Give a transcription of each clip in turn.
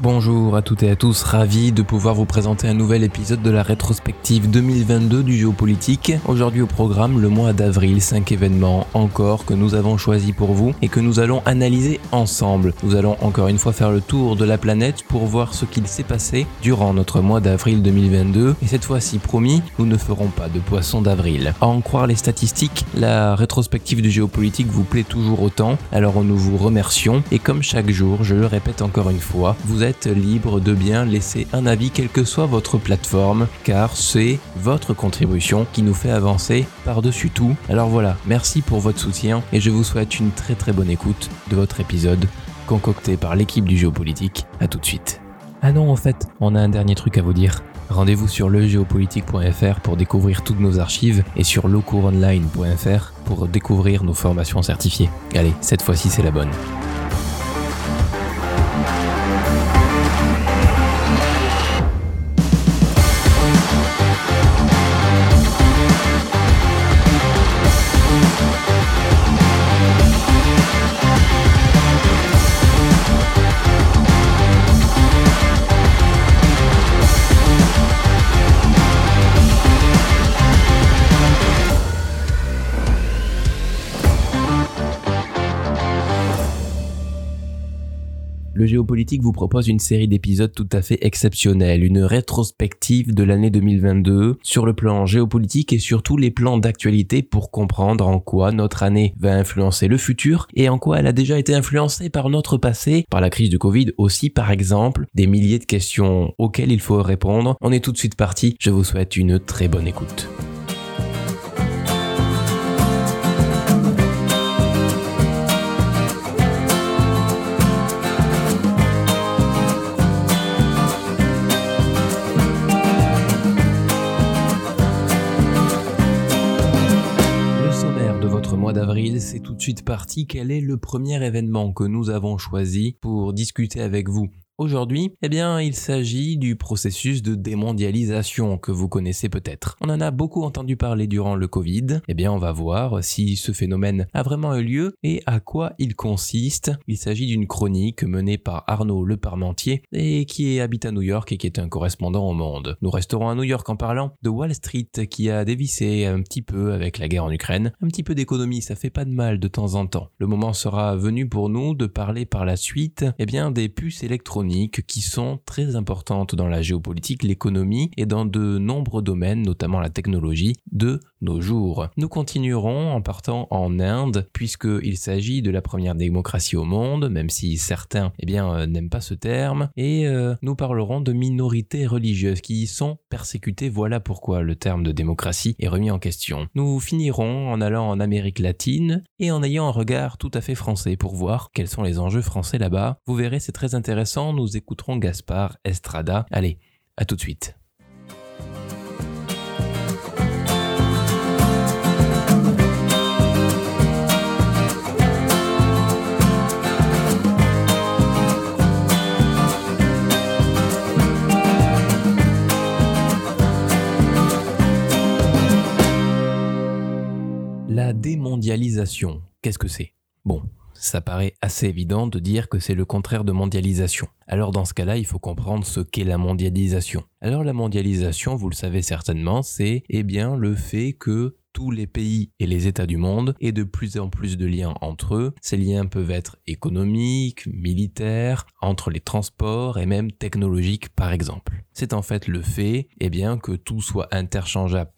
Bonjour à toutes et à tous, ravi de pouvoir vous présenter un nouvel épisode de la rétrospective 2022 du géopolitique. Aujourd'hui au programme le mois d'avril, 5 événements encore que nous avons choisis pour vous et que nous allons analyser ensemble. Nous allons encore une fois faire le tour de la planète pour voir ce qu'il s'est passé durant notre mois d'avril 2022 et cette fois-ci promis, nous ne ferons pas de poisson d'avril. À en croire les statistiques, la rétrospective du géopolitique vous plaît toujours autant, alors nous vous remercions et comme chaque jour, je le répète encore une fois, vous êtes libre de bien laisser un avis quelle que soit votre plateforme, car c'est votre contribution qui nous fait avancer par-dessus tout. Alors voilà, merci pour votre soutien et je vous souhaite une très très bonne écoute de votre épisode concocté par l'équipe du géopolitique. A tout de suite. Ah non, en fait, on a un dernier truc à vous dire. Rendez-vous sur legéopolitique.fr pour découvrir toutes nos archives et sur locouronline.fr pour découvrir nos formations certifiées. Allez, cette fois-ci c'est la bonne. Le Géopolitique vous propose une série d'épisodes tout à fait exceptionnels, une rétrospective de l'année 2022 sur le plan géopolitique et sur tous les plans d'actualité pour comprendre en quoi notre année va influencer le futur et en quoi elle a déjà été influencée par notre passé, par la crise du Covid aussi par exemple, des milliers de questions auxquelles il faut répondre. On est tout de suite parti, je vous souhaite une très bonne écoute. D'avril, c'est tout de suite parti. Quel est le premier événement que nous avons choisi pour discuter avec vous? Aujourd'hui, eh bien, il s'agit du processus de démondialisation que vous connaissez peut-être. On en a beaucoup entendu parler durant le Covid. Eh bien, on va voir si ce phénomène a vraiment eu lieu et à quoi il consiste. Il s'agit d'une chronique menée par Arnaud Le Parmentier et qui habite à New York et qui est un correspondant au monde. Nous resterons à New York en parlant de Wall Street qui a dévissé un petit peu avec la guerre en Ukraine. Un petit peu d'économie, ça fait pas de mal de temps en temps. Le moment sera venu pour nous de parler par la suite, eh bien, des puces électroniques qui sont très importantes dans la géopolitique, l'économie et dans de nombreux domaines, notamment la technologie, de nos jours. Nous continuerons en partant en Inde, puisqu'il s'agit de la première démocratie au monde, même si certains eh euh, n'aiment pas ce terme, et euh, nous parlerons de minorités religieuses qui y sont persécutées. Voilà pourquoi le terme de démocratie est remis en question. Nous finirons en allant en Amérique latine et en ayant un regard tout à fait français pour voir quels sont les enjeux français là-bas. Vous verrez, c'est très intéressant. Nous écouterons Gaspard Estrada. Allez, à tout de suite. La démondialisation, qu'est-ce que c'est? Bon, ça paraît assez évident de dire que c'est le contraire de mondialisation. Alors dans ce cas-là, il faut comprendre ce qu'est la mondialisation. Alors la mondialisation, vous le savez certainement, c'est eh bien le fait que tous les pays et les États du monde aient de plus en plus de liens entre eux. Ces liens peuvent être économiques, militaires, entre les transports et même technologiques par exemple. C'est en fait le fait eh bien, que tout soit interchangeable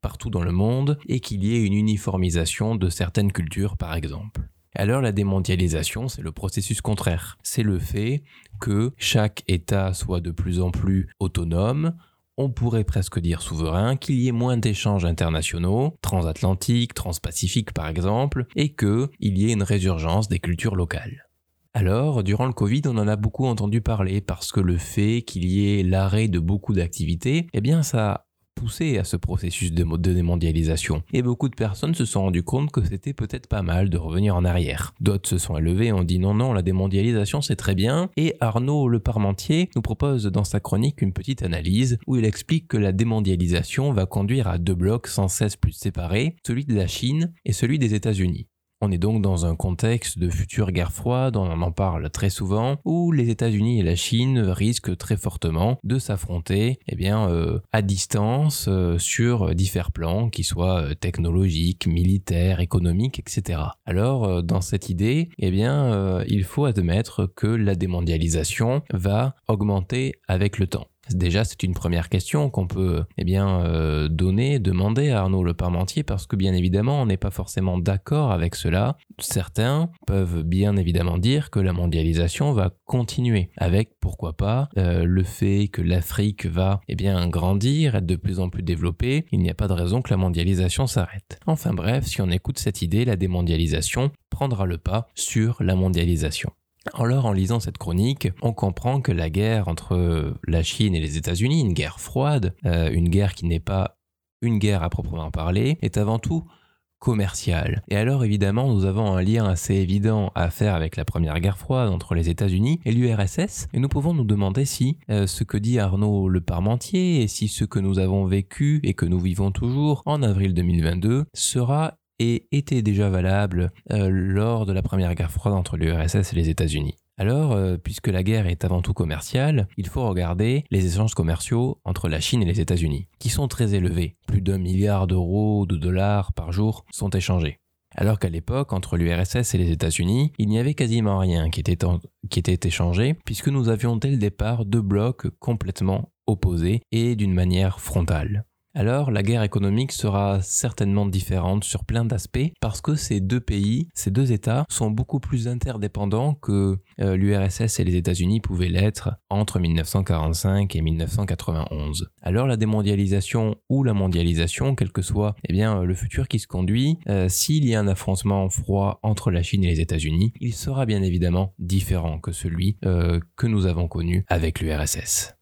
partout dans le monde et qu'il y ait une uniformisation de certaines cultures par exemple. Alors la démondialisation, c'est le processus contraire. C'est le fait que chaque État soit de plus en plus autonome, on pourrait presque dire souverain, qu'il y ait moins d'échanges internationaux, transatlantiques, transpacifiques par exemple, et qu'il y ait une résurgence des cultures locales. Alors, durant le Covid, on en a beaucoup entendu parler parce que le fait qu'il y ait l'arrêt de beaucoup d'activités, eh bien ça poussé à ce processus de, démondialisation. Et beaucoup de personnes se sont rendues compte que c'était peut-être pas mal de revenir en arrière. D'autres se sont élevés et ont dit non, non, la démondialisation c'est très bien. Et Arnaud Le Parmentier nous propose dans sa chronique une petite analyse où il explique que la démondialisation va conduire à deux blocs sans cesse plus séparés, celui de la Chine et celui des États-Unis. On est donc dans un contexte de future guerre froide, on en parle très souvent, où les États-Unis et la Chine risquent très fortement de s'affronter eh bien, euh, à distance euh, sur divers plans, qui soient euh, technologiques, militaires, économiques, etc. Alors, dans cette idée, eh bien, il faut admettre que la démondialisation va augmenter avec le temps. Déjà, c'est une première question qu'on peut eh bien euh, donner, demander à Arnaud Le Parmentier parce que bien évidemment, on n'est pas forcément d'accord avec cela. Certains peuvent bien évidemment dire que la mondialisation va continuer avec pourquoi pas euh, le fait que l'Afrique va eh bien grandir, être de plus en plus développée. Il n'y a pas de raison que la mondialisation s'arrête. Enfin bref, si on écoute cette idée, la démondialisation prendra le pas sur la mondialisation. Alors en lisant cette chronique, on comprend que la guerre entre la Chine et les États-Unis, une guerre froide, euh, une guerre qui n'est pas une guerre à proprement parler, est avant tout commerciale. Et alors évidemment, nous avons un lien assez évident à faire avec la première guerre froide entre les États-Unis et l'URSS, et nous pouvons nous demander si euh, ce que dit Arnaud Le Parmentier et si ce que nous avons vécu et que nous vivons toujours en avril 2022 sera et était déjà valable euh, lors de la première guerre froide entre l'URSS et les États-Unis. Alors, euh, puisque la guerre est avant tout commerciale, il faut regarder les échanges commerciaux entre la Chine et les États-Unis, qui sont très élevés. Plus d'un milliard d'euros de dollars par jour sont échangés. Alors qu'à l'époque, entre l'URSS et les États-Unis, il n'y avait quasiment rien qui était échangé, puisque nous avions dès le départ deux blocs complètement opposés et d'une manière frontale alors la guerre économique sera certainement différente sur plein d'aspects parce que ces deux pays, ces deux États sont beaucoup plus interdépendants que euh, l'URSS et les États-Unis pouvaient l'être entre 1945 et 1991. Alors la démondialisation ou la mondialisation, quel que soit eh bien, le futur qui se conduit, euh, s'il y a un affrontement froid entre la Chine et les États-Unis, il sera bien évidemment différent que celui euh, que nous avons connu avec l'URSS.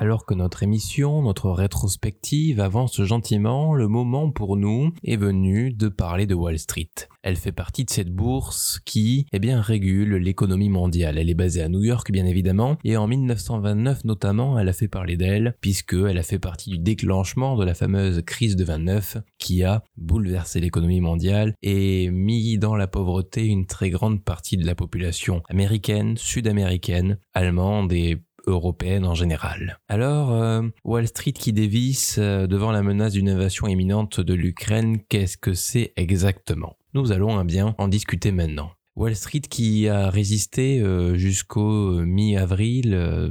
Alors que notre émission, notre rétrospective avance gentiment, le moment pour nous est venu de parler de Wall Street. Elle fait partie de cette bourse qui, eh bien, régule l'économie mondiale. Elle est basée à New York, bien évidemment, et en 1929 notamment, elle a fait parler d'elle, puisque elle a fait partie du déclenchement de la fameuse crise de 29, qui a bouleversé l'économie mondiale et mis dans la pauvreté une très grande partie de la population américaine, sud-américaine, allemande et européenne en général. Alors, euh, Wall Street qui dévisse euh, devant la menace d'une invasion imminente de l'Ukraine, qu'est-ce que c'est exactement? Nous allons un bien en discuter maintenant. Wall Street qui a résisté euh, jusqu'au mi-avril,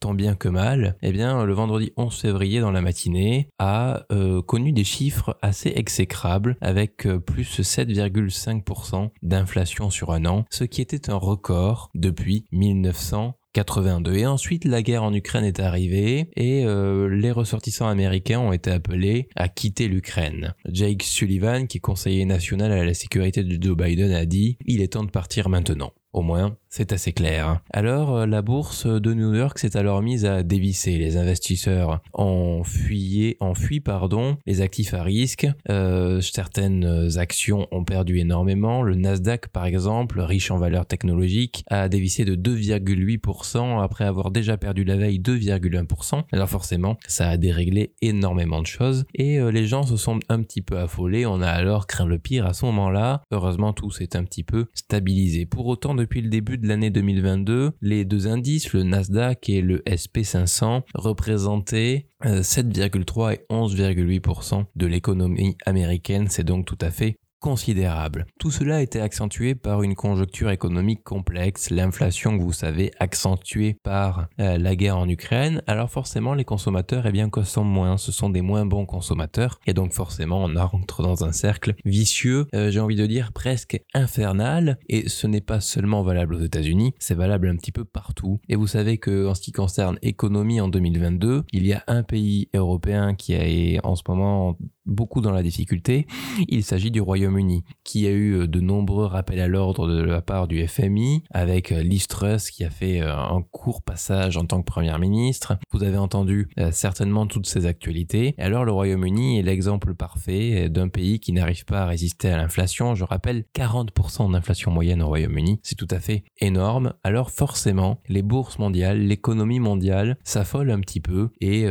tant bien que mal, eh bien, le vendredi 11 février dans la matinée, a connu des chiffres assez exécrables avec plus 7,5% d'inflation sur un an, ce qui était un record depuis 1900 82. Et ensuite, la guerre en Ukraine est arrivée et euh, les ressortissants américains ont été appelés à quitter l'Ukraine. Jake Sullivan, qui est conseiller national à la sécurité de Joe Biden, a dit « Il est temps de partir maintenant ». Au moins, c'est assez clair. Alors, euh, la bourse de New York s'est alors mise à dévisser. Les investisseurs ont fuyé, ont fui, pardon, les actifs à risque. Euh, certaines actions ont perdu énormément. Le Nasdaq, par exemple, riche en valeurs technologiques, a dévissé de 2,8% après avoir déjà perdu la veille 2,1%. Alors forcément, ça a déréglé énormément de choses et euh, les gens se sont un petit peu affolés. On a alors craint le pire à ce moment-là. Heureusement, tout s'est un petit peu stabilisé. Pour autant, depuis le début de l'année 2022, les deux indices, le Nasdaq et le SP500, représentaient 7,3 euh, et 11,8% de l'économie américaine. C'est donc tout à fait considérable. Tout cela a été accentué par une conjoncture économique complexe, l'inflation que vous savez accentuée par euh, la guerre en Ukraine. Alors forcément les consommateurs eh bien consomment moins, ce sont des moins bons consommateurs et donc forcément on entre dans un cercle vicieux, euh, j'ai envie de dire presque infernal et ce n'est pas seulement valable aux États-Unis, c'est valable un petit peu partout. Et vous savez que en ce qui concerne économie en 2022, il y a un pays européen qui est en ce moment beaucoup dans la difficulté, il s'agit du Royaume-Uni, qui a eu euh, de nombreux rappels à l'ordre de la part du FMI, avec euh, Liz Truss qui a fait euh, un court passage en tant que Première ministre. Vous avez entendu certainement toutes ces actualités. Alors le Royaume-Uni est l'exemple parfait d'un pays qui n'arrive pas à résister à l'inflation. Je rappelle 40% d'inflation moyenne au Royaume-Uni, c'est tout à fait énorme. Alors forcément, les bourses mondiales, l'économie mondiale s'affolent un petit peu et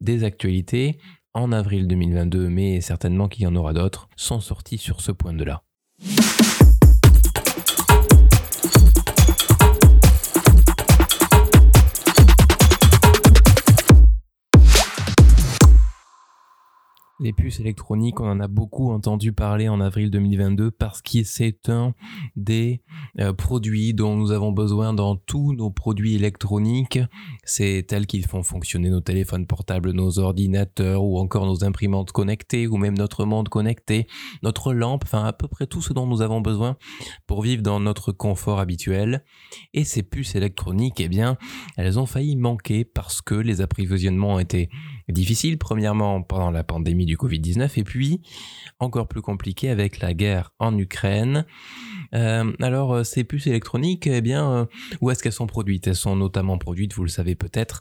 des actualités en avril 2022, mais certainement qu'il y en aura d'autres, sont sortis sur ce point de là. Les puces électroniques, on en a beaucoup entendu parler en avril 2022 parce que c'est un des euh, produits dont nous avons besoin dans tous nos produits électroniques. C'est tel qu'ils font fonctionner nos téléphones portables, nos ordinateurs ou encore nos imprimantes connectées ou même notre monde connecté, notre lampe, enfin à peu près tout ce dont nous avons besoin pour vivre dans notre confort habituel. Et ces puces électroniques, eh bien, elles ont failli manquer parce que les approvisionnements ont été difficiles, premièrement pendant la pandémie du Covid-19 et puis encore plus compliqué avec la guerre en Ukraine. Euh, alors euh, ces puces électroniques, eh bien, euh, où est-ce qu'elles sont produites? Elles sont notamment produites, vous le savez peut-être,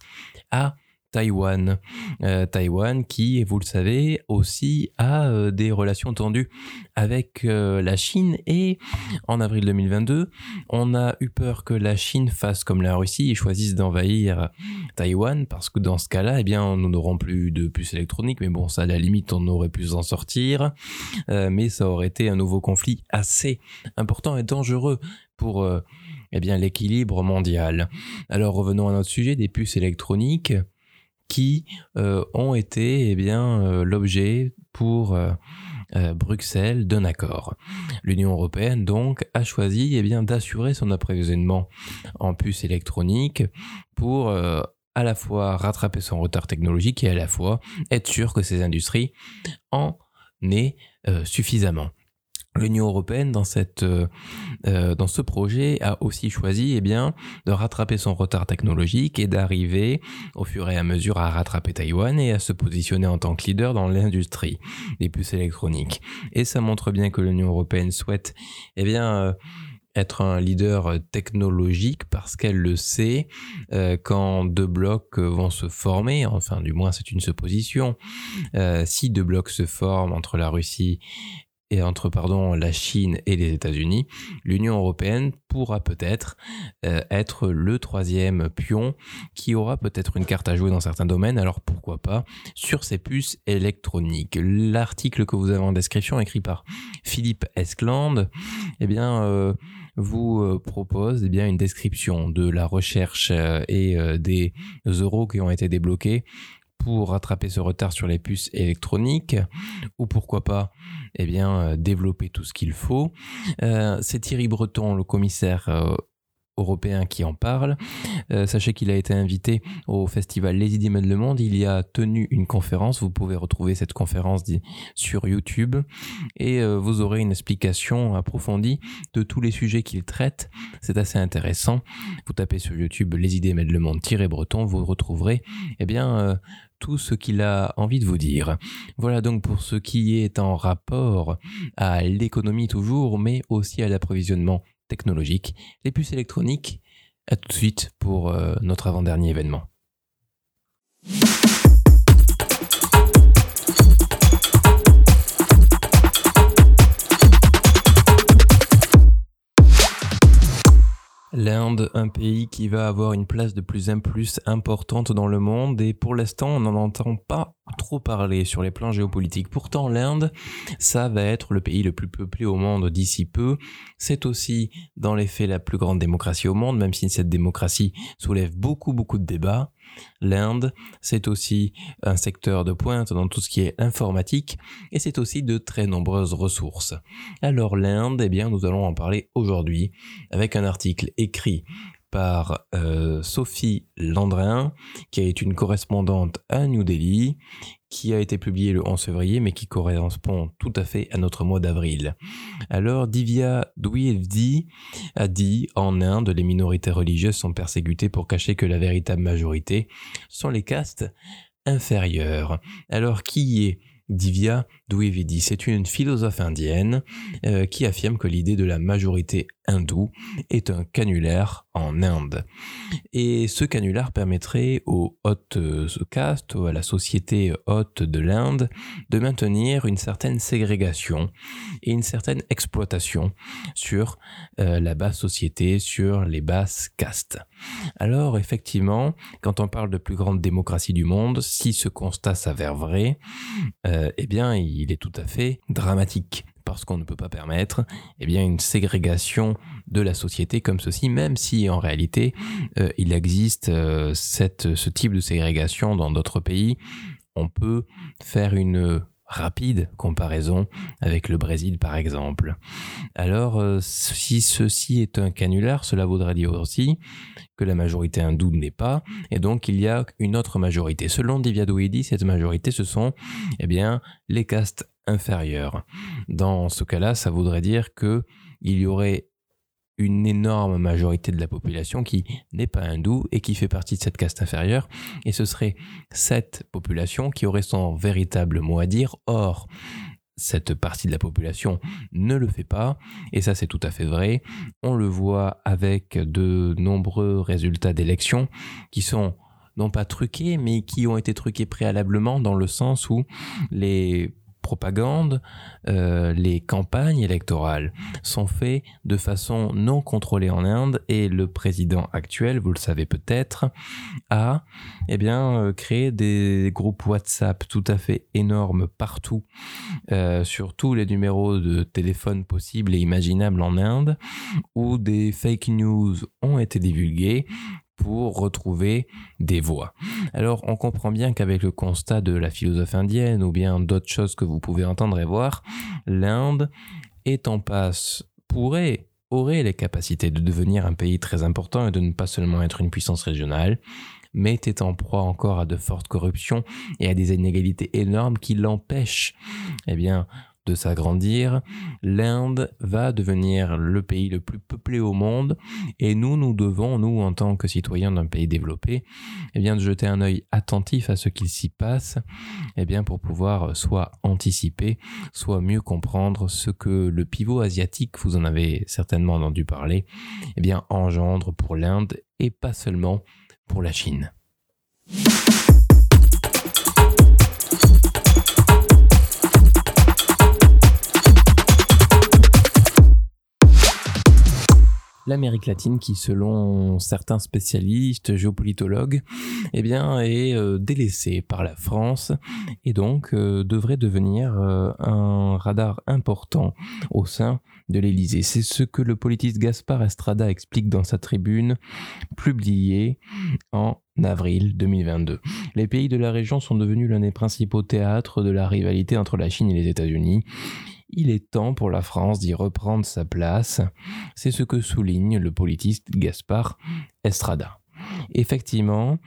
à Taïwan. Euh, Taïwan qui, vous le savez, aussi a euh, des relations tendues avec euh, la Chine et en avril 2022, on a eu peur que la Chine fasse comme la Russie et choisisse d'envahir Taïwan parce que dans ce cas-là, eh bien, nous n'aurons plus de puces électroniques, mais bon, ça à la limite, on aurait pu s'en sortir, mais ça aurait été un nouveau conflit assez important et dangereux pour eh bien l'équilibre mondial. Alors revenons à notre sujet des puces électroniques qui euh, ont été eh euh, l'objet pour euh, Bruxelles d'un accord. L'Union européenne donc a choisi eh d'assurer son approvisionnement en puces électroniques pour à la fois rattraper son retard technologique et à la fois être sûr que ces industries en aient suffisamment. L'Union européenne dans cette euh, euh, dans ce projet a aussi choisi eh bien de rattraper son retard technologique et d'arriver au fur et à mesure à rattraper Taïwan et à se positionner en tant que leader dans l'industrie des puces électroniques. Et ça montre bien que l'Union européenne souhaite eh bien euh, être un leader technologique parce qu'elle le sait quand deux blocs vont se former, enfin du moins c'est une supposition, si deux blocs se forment entre la Russie et entre pardon, la Chine et les États-Unis, l'Union européenne pourra peut-être euh, être le troisième pion qui aura peut-être une carte à jouer dans certains domaines, alors pourquoi pas, sur ces puces électroniques. L'article que vous avez en description, écrit par Philippe Escland, eh bien, euh, vous euh, propose eh bien, une description de la recherche et des euros qui ont été débloqués pour rattraper ce retard sur les puces électroniques ou pourquoi pas eh bien euh, développer tout ce qu'il faut. Euh, c'est Thierry Breton, le commissaire euh, européen qui en parle. sachez qu'il a été invité au festival Les Idées Le Monde. Il y a tenu une conférence. Vous pouvez retrouver cette conférence sur YouTube et vous aurez une explication approfondie de tous les sujets qu'il traite. C'est assez intéressant. Vous tapez sur YouTube Les Idées Le Monde-Breton, vous retrouverez eh bien tout ce qu'il a envie de vous dire. Voilà donc pour ce qui est en rapport à l'économie toujours, mais aussi à l'approvisionnement technologique, les puces électroniques. À tout de suite pour euh, notre avant-dernier événement. L'Inde, un pays qui va avoir une place de plus en plus importante dans le monde et pour l'instant on n'en entend pas trop parler sur les plans géopolitiques. Pourtant l'Inde, ça va être le pays le plus peuplé au monde d'ici peu. C'est aussi dans les faits la plus grande démocratie au monde, même si cette démocratie soulève beaucoup beaucoup de débats. L'Inde, c'est aussi un secteur de pointe dans tout ce qui est informatique et c'est aussi de très nombreuses ressources. Alors l'Inde, eh bien, nous allons en parler aujourd'hui avec un article écrit par euh, Sophie Landrin, qui est une correspondante à New Delhi, qui a été publié le 11 février, mais qui correspond tout à fait à notre mois d'avril. Alors, Divya Dwivedi a dit, en Inde, les minorités religieuses sont persécutées pour cacher que la véritable majorité sont les castes inférieures. Alors, qui est Divya Dwivedi. C'est une philosophe indienne euh, qui affirme que l'idée de la majorité hindoue est un canulaire en Inde. Et ce canulaire permettrait aux hautes castes, à la société haute de l'Inde, de maintenir une certaine ségrégation et une certaine exploitation sur euh, la basse société, sur les basses castes. Alors effectivement, quand on parle de plus grande démocratie du monde, si ce constat s'avère vrai, euh, eh bien il est tout à fait dramatique parce qu'on ne peut pas permettre eh une ségrégation de la société comme ceci, même si en réalité euh, il existe euh, ce type de ségrégation dans d'autres pays. On peut faire une rapide comparaison avec le Brésil par exemple. Alors euh, si ceci est un canular, cela voudrait dire aussi que la majorité hindoue n'est pas, et donc il y a une autre majorité. Selon Divya cette majorité ce sont eh bien les castes inférieures. Dans ce cas-là, ça voudrait dire que il y aurait une énorme majorité de la population qui n'est pas hindoue et qui fait partie de cette caste inférieure. Et ce serait cette population qui aurait son véritable mot à dire. Or, cette partie de la population ne le fait pas, et ça c'est tout à fait vrai. On le voit avec de nombreux résultats d'élections qui sont non pas truqués, mais qui ont été truqués préalablement dans le sens où les propagande, euh, les campagnes électorales sont faites de façon non contrôlée en Inde et le président actuel, vous le savez peut-être, a eh bien, euh, créé des groupes WhatsApp tout à fait énormes partout euh, sur tous les numéros de téléphone possibles et imaginables en Inde où des fake news ont été divulguées pour retrouver des voix. Alors on comprend bien qu'avec le constat de la philosophe indienne ou bien d'autres choses que vous pouvez entendre et voir, l'Inde est en passe, pourrait, aurait les capacités de devenir un pays très important et de ne pas seulement être une puissance régionale, mais était en proie encore à de fortes corruptions et à des inégalités énormes qui l'empêchent eh bien, de s'agrandir, l'Inde va devenir le pays le plus peuplé au monde et nous, nous devons, nous en tant que citoyens d'un pays développé, eh bien, de jeter un œil attentif à ce qu'il s'y passe, eh bien, pour pouvoir soit anticiper, soit mieux comprendre ce que le pivot asiatique, vous en avez certainement entendu parler, eh bien, engendre pour l'Inde et pas seulement pour la Chine. l'Amérique latine qui, selon certains spécialistes, géopolitologues, eh est euh, délaissée par la France et donc euh, devrait devenir euh, un radar important au sein de l'Élysée. C'est ce que le politiste Gaspard Estrada explique dans sa tribune publiée en avril 2022. Les pays de la région sont devenus l'un des principaux théâtres de la rivalité entre la Chine et les États-Unis il est temps pour la France d'y reprendre sa place. C'est ce que souligne le politiste Gaspard Estrada. Effectivement,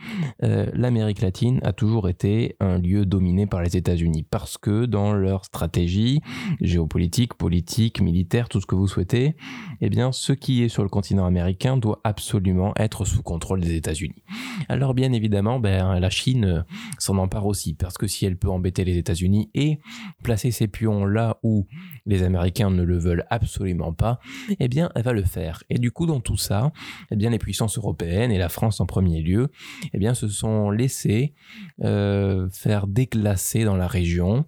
euh, l'Amérique latine a toujours été un lieu dominé par les États-Unis parce que dans leur stratégie géopolitique, politique, militaire, tout ce que vous souhaitez, eh bien, ce qui est sur le continent américain doit absolument être sous contrôle des États-Unis. Alors, bien évidemment, ben, la Chine s'en empare aussi parce que si elle peut embêter les États-Unis et placer ses pions là où les Américains ne le veulent absolument pas, eh bien, elle va le faire. Et du coup, dans tout ça, eh bien, les puissances européennes et la France en premier lieu, eh bien, se sont laissés euh, faire déclasser dans la région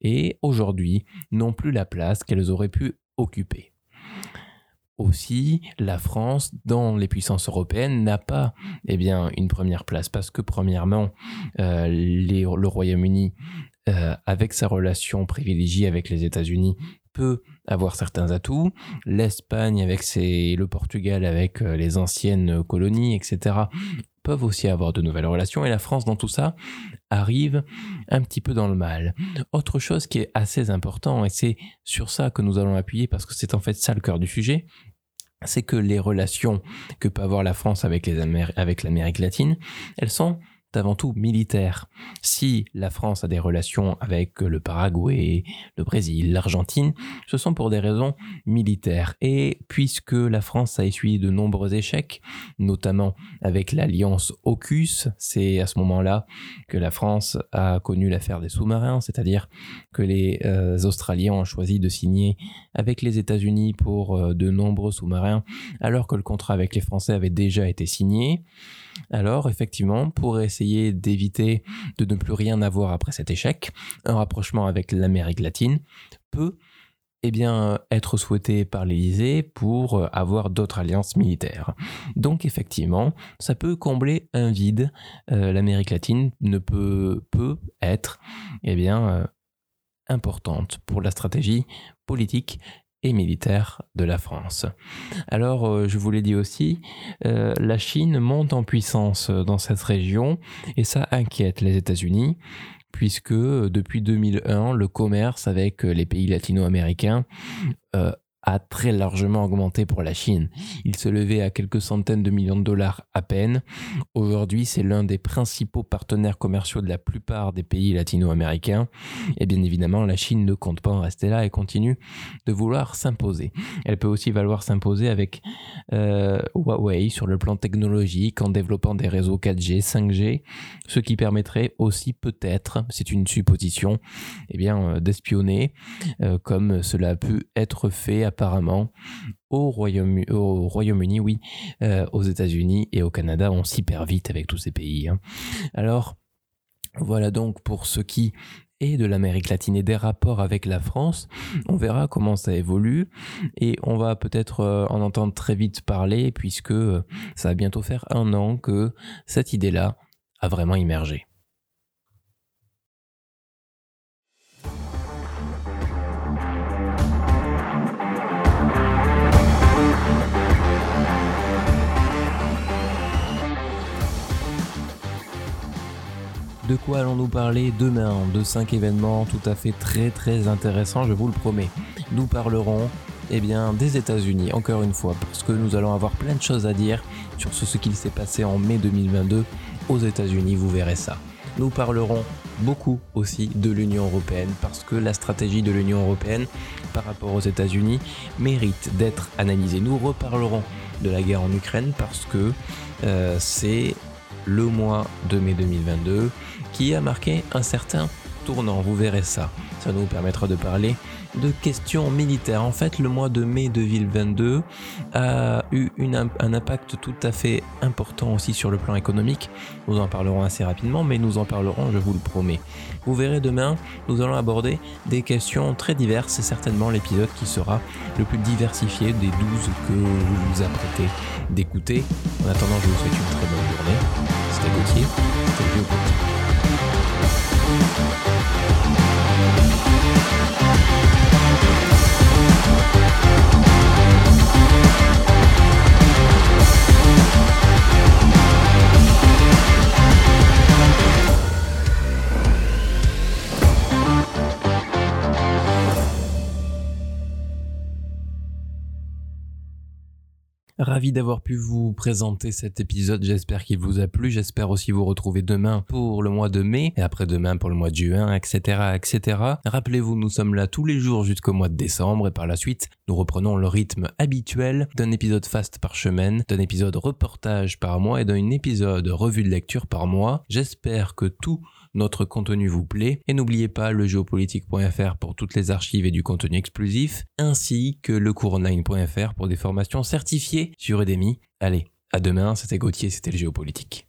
et aujourd'hui n'ont plus la place qu'elles auraient pu occuper aussi la France dans les puissances européennes n'a pas eh une première place parce que premièrement euh, le Royaume-Uni euh, avec sa relation privilégiée avec les États-Unis, peut avoir certains atouts. L'Espagne avec ses, le Portugal avec euh, les anciennes colonies, etc., peuvent aussi avoir de nouvelles relations. Et la France, dans tout ça, arrive un petit peu dans le mal. Autre chose qui est assez important, et c'est sur ça que nous allons appuyer, parce que c'est en fait ça le cœur du sujet, c'est que les relations que peut avoir la France avec, l'Amérique latine, elles sont avant tout militaire. Si la France a des relations avec le Paraguay, le Brésil, l'Argentine, ce sont pour des raisons militaires. Et puisque la France a essuyé de nombreux échecs, notamment avec l'alliance AUKUS, c'est à ce moment-là que la France a connu l'affaire des sous-marins, c'est-à-dire que les euh, Australiens ont choisi de signer avec les États-Unis pour euh, de nombreux sous-marins, alors que le contrat avec les Français avait déjà été signé. Alors, effectivement, pour essayer d'éviter de ne plus rien avoir après cet échec, un rapprochement avec l'Amérique latine peut eh être souhaité par l'Élysée pour avoir d'autres alliances militaires. Donc effectivement, ça peut combler un vide. Euh, L'Amérique latine ne peut, peut être eh euh, importante pour la stratégie politique militaire de la France. Alors, euh, je vous l'ai dit aussi, euh, la Chine monte en puissance dans cette région et ça inquiète les États-Unis puisque euh, depuis 2001, le commerce avec les pays latino-américains a très largement augmenté pour la Chine. Il se levait à quelques centaines de millions de dollars à peine. Aujourd'hui, c'est l'un des principaux partenaires commerciaux de la plupart des pays latino-américains. Et bien évidemment, la Chine ne compte pas en rester là et continue de vouloir s'imposer. Elle peut aussi valoir s'imposer avec euh, Huawei sur le plan technologique en développant des réseaux 4G, 5G, ce qui permettrait aussi peut-être, c'est une supposition, eh euh, d'espionner euh, comme cela a pu être fait à apparemment au Royaume-Uni, oui, euh, aux États-Unis et au Canada, on s'y perd vite avec tous ces pays. Hein. Alors, voilà donc pour ce qui est de l'Amérique latine et des rapports avec la France. On verra comment ça évolue et on va peut-être euh, en entendre très vite parler puisque euh, ça va bientôt faire un an que cette idée-là a vraiment immergé. De quoi allons-nous parler demain De cinq événements tout à fait très très intéressants, je vous le promets. Nous parlerons eh bien, des États-Unis, encore une fois, parce que nous allons avoir plein de choses à dire sur ce, qu'il s'est passé en mai 2022 aux États-Unis, vous verrez ça. Nous parlerons beaucoup aussi de l'Union européenne, parce que la stratégie de l'Union européenne par rapport aux États-Unis mérite d'être analysée. Nous reparlerons de la guerre en Ukraine, parce que euh, c'est le mois de mai 2022 qui a marqué un certain tournant, vous verrez ça. Ça nous permettra de parler de questions militaires. En fait, le mois de mai 2022 a eu un impact tout à fait important aussi sur le plan économique. Nous en parlerons assez rapidement, mais nous en parlerons, je vous le promets. Vous verrez demain, nous allons aborder des questions très diverses. C'est certainement l'épisode qui sera le plus diversifié des 12 que vous vous apprêtez d'écouter. En attendant, je vous souhaite une très bonne journée. C'était Gauthier, Thank Ravi d'avoir pu vous présenter cet épisode, j'espère qu'il vous a plu, j'espère aussi vous retrouver demain pour le mois de mai, et après-demain pour le mois de juin, etc. etc. Rappelez-vous, nous sommes là tous les jours jusqu'au mois de décembre, et par la suite, nous reprenons le rythme habituel d'un épisode fast par semaine, d'un épisode reportage par mois et d'un épisode revue de lecture par mois. J'espère que tout notre contenu vous plaît. Et n'oubliez pas le géopolitique.fr pour toutes les archives et du contenu exclusif, ainsi que le cours pour des formations certifiées sur Udemy. Allez, à demain, c'était Gauthier, c'était le géopolitique.